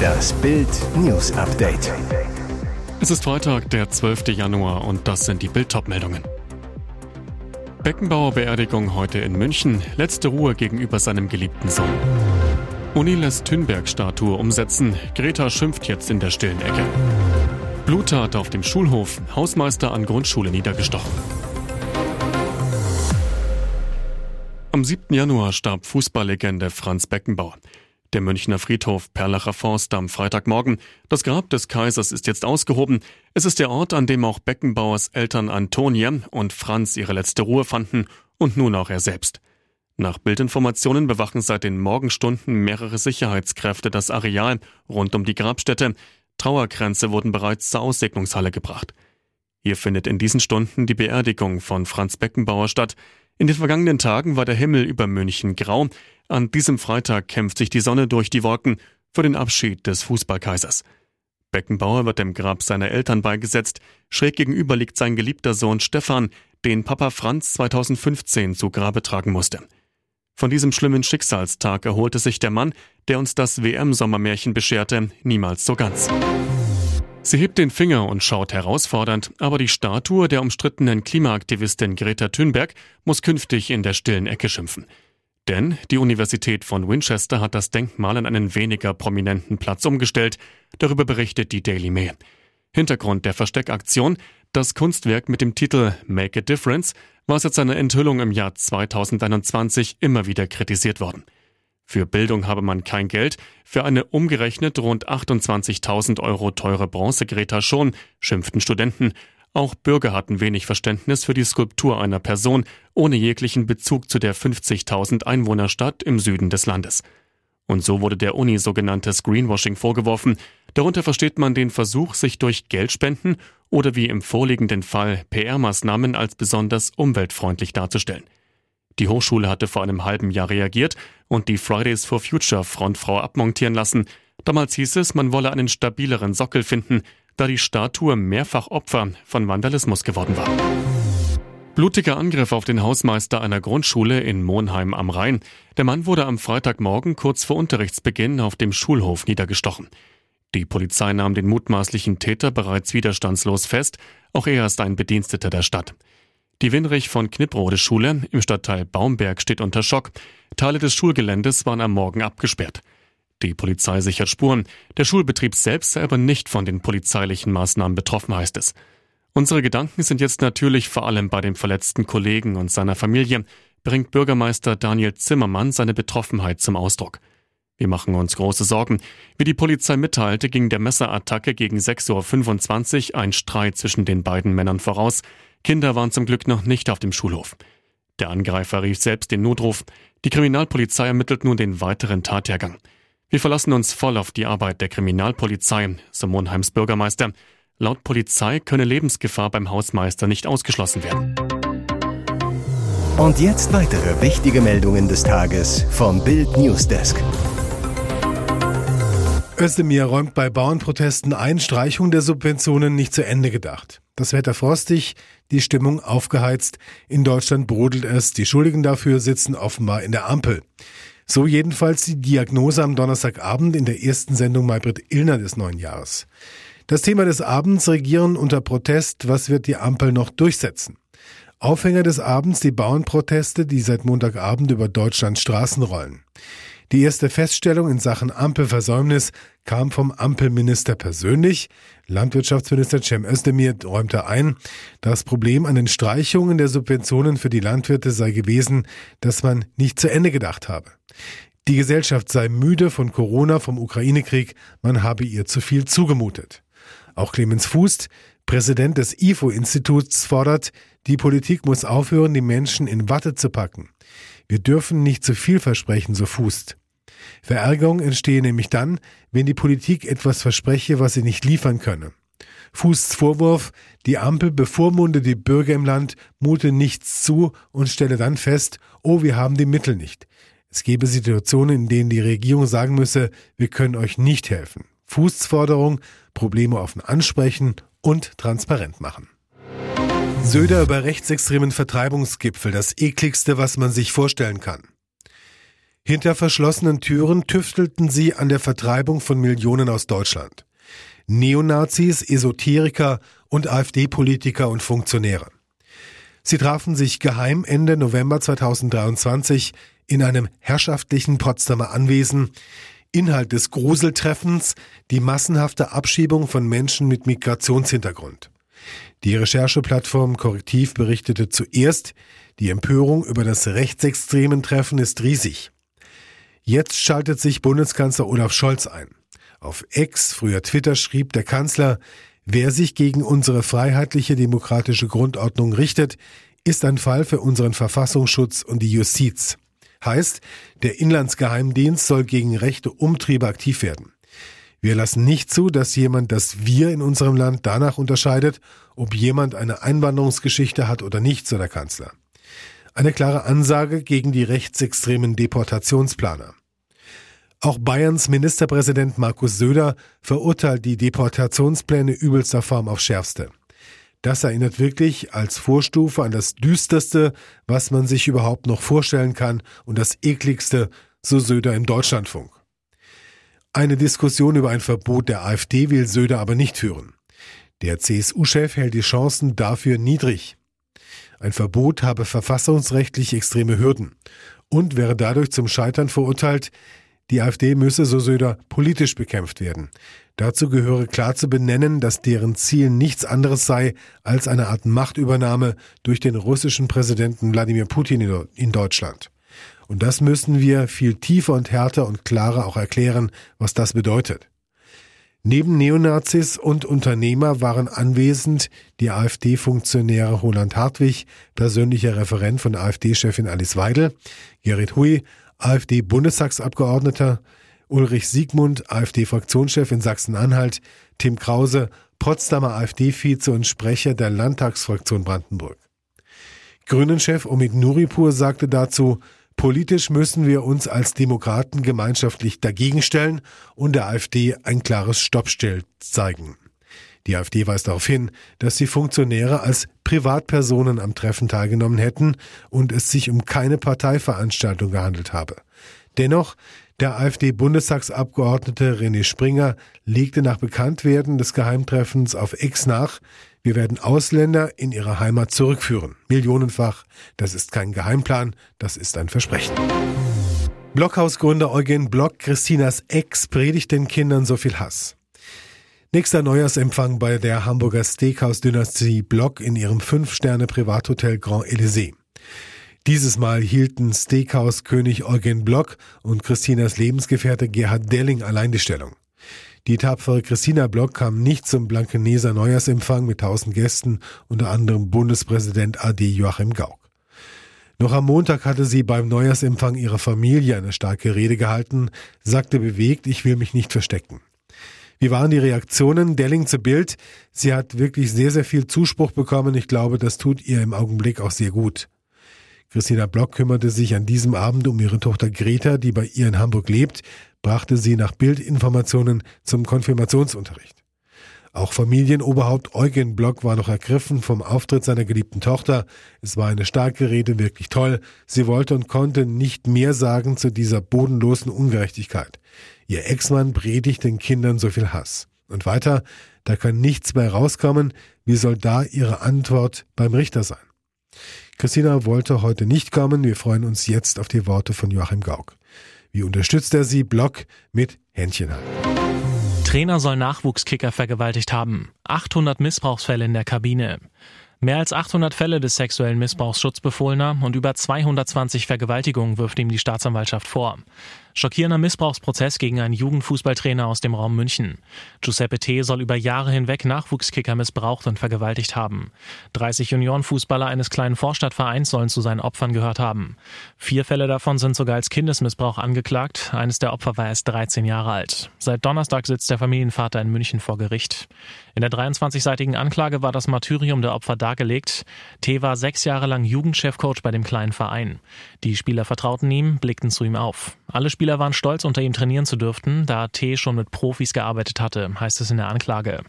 Das Bild News Update. Es ist Freitag, der 12. Januar und das sind die Bild meldungen Beckenbauer Beerdigung heute in München, letzte Ruhe gegenüber seinem geliebten Sohn. Uni lässt Thünberg-Statue umsetzen, Greta schimpft jetzt in der stillen Ecke. Bluttat auf dem Schulhof, Hausmeister an Grundschule niedergestochen. Am 7. Januar starb Fußballlegende Franz Beckenbauer. Der Münchner Friedhof Perlacher Forst am Freitagmorgen. Das Grab des Kaisers ist jetzt ausgehoben. Es ist der Ort, an dem auch Beckenbauers Eltern Antonie und Franz ihre letzte Ruhe fanden und nun auch er selbst. Nach Bildinformationen bewachen seit den Morgenstunden mehrere Sicherheitskräfte das Areal rund um die Grabstätte. Trauerkränze wurden bereits zur Aussegnungshalle gebracht. Hier findet in diesen Stunden die Beerdigung von Franz Beckenbauer statt. In den vergangenen Tagen war der Himmel über München grau. An diesem Freitag kämpft sich die Sonne durch die Wolken für den Abschied des Fußballkaisers. Beckenbauer wird dem Grab seiner Eltern beigesetzt. Schräg gegenüber liegt sein geliebter Sohn Stefan, den Papa Franz 2015 zu Grabe tragen musste. Von diesem schlimmen Schicksalstag erholte sich der Mann, der uns das WM-Sommermärchen bescherte, niemals so ganz. Sie hebt den Finger und schaut herausfordernd, aber die Statue der umstrittenen Klimaaktivistin Greta Thunberg muss künftig in der stillen Ecke schimpfen. Denn die Universität von Winchester hat das Denkmal an einen weniger prominenten Platz umgestellt. Darüber berichtet die Daily Mail. Hintergrund der Versteckaktion, das Kunstwerk mit dem Titel Make a Difference war seit seiner Enthüllung im Jahr 2021 immer wieder kritisiert worden. Für Bildung habe man kein Geld, für eine umgerechnet rund 28.000 Euro teure Bronzegreta schon, schimpften Studenten. Auch Bürger hatten wenig Verständnis für die Skulptur einer Person ohne jeglichen Bezug zu der 50.000 Einwohnerstadt im Süden des Landes. Und so wurde der Uni sogenanntes Greenwashing vorgeworfen. Darunter versteht man den Versuch, sich durch Geldspenden oder wie im vorliegenden Fall PR-Maßnahmen als besonders umweltfreundlich darzustellen. Die Hochschule hatte vor einem halben Jahr reagiert und die Fridays for Future Frontfrau abmontieren lassen. Damals hieß es, man wolle einen stabileren Sockel finden, da die Statue mehrfach Opfer von Vandalismus geworden war. Blutiger Angriff auf den Hausmeister einer Grundschule in Monheim am Rhein. Der Mann wurde am Freitagmorgen kurz vor Unterrichtsbeginn auf dem Schulhof niedergestochen. Die Polizei nahm den mutmaßlichen Täter bereits widerstandslos fest. Auch er ist ein Bediensteter der Stadt. Die Winrich von Knipprode Schule im Stadtteil Baumberg steht unter Schock. Teile des Schulgeländes waren am Morgen abgesperrt. Die Polizei sichert Spuren. Der Schulbetrieb selbst sei aber nicht von den polizeilichen Maßnahmen betroffen, heißt es. Unsere Gedanken sind jetzt natürlich vor allem bei dem verletzten Kollegen und seiner Familie, bringt Bürgermeister Daniel Zimmermann seine Betroffenheit zum Ausdruck. Wir machen uns große Sorgen. Wie die Polizei mitteilte, ging der Messerattacke gegen 6.25 Uhr ein Streit zwischen den beiden Männern voraus. Kinder waren zum Glück noch nicht auf dem Schulhof. Der Angreifer rief selbst den Notruf. Die Kriminalpolizei ermittelt nun den weiteren Tathergang. Wir verlassen uns voll auf die Arbeit der Kriminalpolizei, so Monheims Bürgermeister. Laut Polizei könne Lebensgefahr beim Hausmeister nicht ausgeschlossen werden. Und jetzt weitere wichtige Meldungen des Tages vom Bild Newsdesk. Özdemir räumt bei Bauernprotesten ein, Streichung der Subventionen nicht zu Ende gedacht. Das Wetter frostig, die Stimmung aufgeheizt. In Deutschland brodelt es. Die Schuldigen dafür sitzen offenbar in der Ampel. So jedenfalls die Diagnose am Donnerstagabend in der ersten Sendung Maybrit Illner des neuen Jahres. Das Thema des Abends Regieren unter Protest. Was wird die Ampel noch durchsetzen? Aufhänger des Abends die Bauernproteste, die seit Montagabend über Deutschlands Straßen rollen. Die erste Feststellung in Sachen Ampelversäumnis kam vom Ampelminister persönlich. Landwirtschaftsminister Cem Özdemir räumte ein, das Problem an den Streichungen der Subventionen für die Landwirte sei gewesen, dass man nicht zu Ende gedacht habe. Die Gesellschaft sei müde von Corona, vom Ukraine-Krieg, man habe ihr zu viel zugemutet. Auch Clemens Fußt, Präsident des IFO-Instituts, fordert, die Politik muss aufhören, die Menschen in Watte zu packen. Wir dürfen nicht zu viel versprechen, so Fußt. Verärgerung entstehe nämlich dann, wenn die Politik etwas verspreche, was sie nicht liefern könne. Fußs Vorwurf, die Ampel bevormunde die Bürger im Land, mute nichts zu und stelle dann fest, oh, wir haben die Mittel nicht. Es gebe Situationen, in denen die Regierung sagen müsse, wir können euch nicht helfen. Fußs Forderung, Probleme offen ansprechen und transparent machen. Söder über rechtsextremen Vertreibungsgipfel, das ekligste, was man sich vorstellen kann. Hinter verschlossenen Türen tüftelten sie an der Vertreibung von Millionen aus Deutschland. Neonazis, Esoteriker und AfD-Politiker und Funktionäre. Sie trafen sich geheim Ende November 2023 in einem herrschaftlichen Potsdamer Anwesen. Inhalt des Gruseltreffens die massenhafte Abschiebung von Menschen mit Migrationshintergrund. Die Rechercheplattform Korrektiv berichtete zuerst, die Empörung über das rechtsextremen Treffen ist riesig. Jetzt schaltet sich Bundeskanzler Olaf Scholz ein. Auf Ex, früher Twitter, schrieb der Kanzler, wer sich gegen unsere freiheitliche demokratische Grundordnung richtet, ist ein Fall für unseren Verfassungsschutz und die Justiz. Heißt, der Inlandsgeheimdienst soll gegen rechte Umtriebe aktiv werden. Wir lassen nicht zu, dass jemand das Wir in unserem Land danach unterscheidet, ob jemand eine Einwanderungsgeschichte hat oder nicht, so der Kanzler. Eine klare Ansage gegen die rechtsextremen Deportationsplaner. Auch Bayerns Ministerpräsident Markus Söder verurteilt die Deportationspläne übelster Form aufs Schärfste. Das erinnert wirklich als Vorstufe an das Düsterste, was man sich überhaupt noch vorstellen kann und das ekligste, so Söder im Deutschlandfunk. Eine Diskussion über ein Verbot der AfD will Söder aber nicht führen. Der CSU-Chef hält die Chancen dafür niedrig. Ein Verbot habe verfassungsrechtlich extreme Hürden und wäre dadurch zum Scheitern verurteilt, die AfD müsse, so Söder, politisch bekämpft werden. Dazu gehöre klar zu benennen, dass deren Ziel nichts anderes sei als eine Art Machtübernahme durch den russischen Präsidenten Wladimir Putin in Deutschland. Und das müssen wir viel tiefer und härter und klarer auch erklären, was das bedeutet. Neben Neonazis und Unternehmer waren anwesend die AfD-Funktionäre Roland Hartwig, persönlicher Referent von AfD-Chefin Alice Weidel, Gerrit Hui, AfD-Bundestagsabgeordneter, Ulrich Siegmund, AfD-Fraktionschef in Sachsen-Anhalt, Tim Krause, Potsdamer AfD-Vize und Sprecher der Landtagsfraktion Brandenburg. Grünen-Chef Omid Nuripur sagte dazu, Politisch müssen wir uns als Demokraten gemeinschaftlich dagegen stellen und der AfD ein klares Stoppstell zeigen. Die AfD weist darauf hin, dass die Funktionäre als Privatpersonen am Treffen teilgenommen hätten und es sich um keine Parteiveranstaltung gehandelt habe. Dennoch, der AfD-Bundestagsabgeordnete René Springer legte nach Bekanntwerden des Geheimtreffens auf X nach, wir werden Ausländer in ihre Heimat zurückführen. Millionenfach. Das ist kein Geheimplan, das ist ein Versprechen. Blockhausgründer Eugen Block, Christinas Ex, predigt den Kindern so viel Hass. Nächster Neujahrsempfang bei der Hamburger Steakhouse-Dynastie Block in ihrem Fünf-Sterne-Privathotel Grand Elysée. Dieses Mal hielten Steakhouse-König Eugen Block und Christinas Lebensgefährte Gerhard Delling allein die Stellung. Die tapfere Christina Block kam nicht zum Blankeneser Neujahrsempfang mit tausend Gästen, unter anderem Bundespräsident AD Joachim Gauck. Noch am Montag hatte sie beim Neujahrsempfang ihrer Familie eine starke Rede gehalten, sagte bewegt, ich will mich nicht verstecken. Wie waren die Reaktionen? Delling zu Bild. Sie hat wirklich sehr, sehr viel Zuspruch bekommen. Ich glaube, das tut ihr im Augenblick auch sehr gut. Christina Block kümmerte sich an diesem Abend um ihre Tochter Greta, die bei ihr in Hamburg lebt, brachte sie nach Bildinformationen zum Konfirmationsunterricht. Auch Familienoberhaupt Eugen Block war noch ergriffen vom Auftritt seiner geliebten Tochter. Es war eine starke Rede, wirklich toll. Sie wollte und konnte nicht mehr sagen zu dieser bodenlosen Ungerechtigkeit. Ihr Ex-Mann predigt den Kindern so viel Hass. Und weiter, da kann nichts mehr rauskommen. Wie soll da ihre Antwort beim Richter sein? Christina wollte heute nicht kommen. Wir freuen uns jetzt auf die Worte von Joachim Gauck. Wie unterstützt er sie? Block mit Händchen. Trainer soll Nachwuchskicker vergewaltigt haben. 800 Missbrauchsfälle in der Kabine. Mehr als 800 Fälle des sexuellen Missbrauchs Schutzbefohlener und über 220 Vergewaltigungen wirft ihm die Staatsanwaltschaft vor. Schockierender Missbrauchsprozess gegen einen Jugendfußballtrainer aus dem Raum München. Giuseppe T. soll über Jahre hinweg Nachwuchskicker missbraucht und vergewaltigt haben. 30 Juniorenfußballer eines kleinen Vorstadtvereins sollen zu seinen Opfern gehört haben. Vier Fälle davon sind sogar als Kindesmissbrauch angeklagt. Eines der Opfer war erst 13 Jahre alt. Seit Donnerstag sitzt der Familienvater in München vor Gericht. In der 23-seitigen Anklage war das Martyrium der Opfer dargelegt. T. war sechs Jahre lang Jugendchefcoach bei dem kleinen Verein. Die Spieler vertrauten ihm, blickten zu ihm auf. Alle Spieler waren stolz, unter ihm trainieren zu dürften, da T schon mit Profis gearbeitet hatte, heißt es in der Anklage.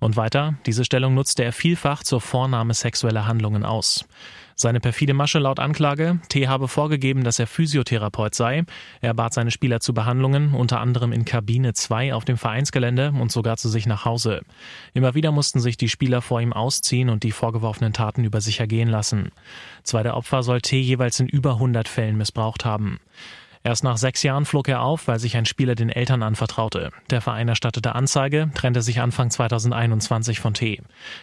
Und weiter, diese Stellung nutzte er vielfach zur Vornahme sexueller Handlungen aus. Seine perfide Masche laut Anklage, T habe vorgegeben, dass er Physiotherapeut sei. Er bat seine Spieler zu Behandlungen, unter anderem in Kabine 2 auf dem Vereinsgelände und sogar zu sich nach Hause. Immer wieder mussten sich die Spieler vor ihm ausziehen und die vorgeworfenen Taten über sich ergehen lassen. Zwei der Opfer soll T jeweils in über 100 Fällen missbraucht haben. Erst nach sechs Jahren flog er auf, weil sich ein Spieler den Eltern anvertraute. Der Verein erstattete Anzeige, trennte sich Anfang 2021 von T.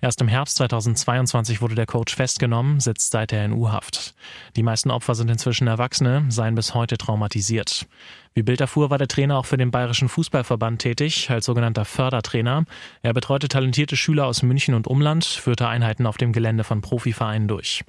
Erst im Herbst 2022 wurde der Coach festgenommen, sitzt seither in U-Haft. Die meisten Opfer sind inzwischen Erwachsene, seien bis heute traumatisiert. Wie Bild erfuhr, war der Trainer auch für den Bayerischen Fußballverband tätig, als sogenannter Fördertrainer. Er betreute talentierte Schüler aus München und Umland, führte Einheiten auf dem Gelände von Profivereinen durch.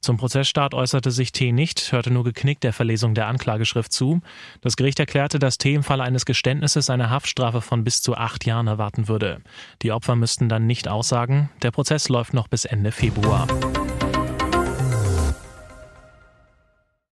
Zum Prozessstart äußerte sich T nicht, hörte nur geknickt der Verlesung der Anklageschrift zu. Das Gericht erklärte, dass T im Falle eines Geständnisses eine Haftstrafe von bis zu acht Jahren erwarten würde. Die Opfer müssten dann nicht aussagen. Der Prozess läuft noch bis Ende Februar.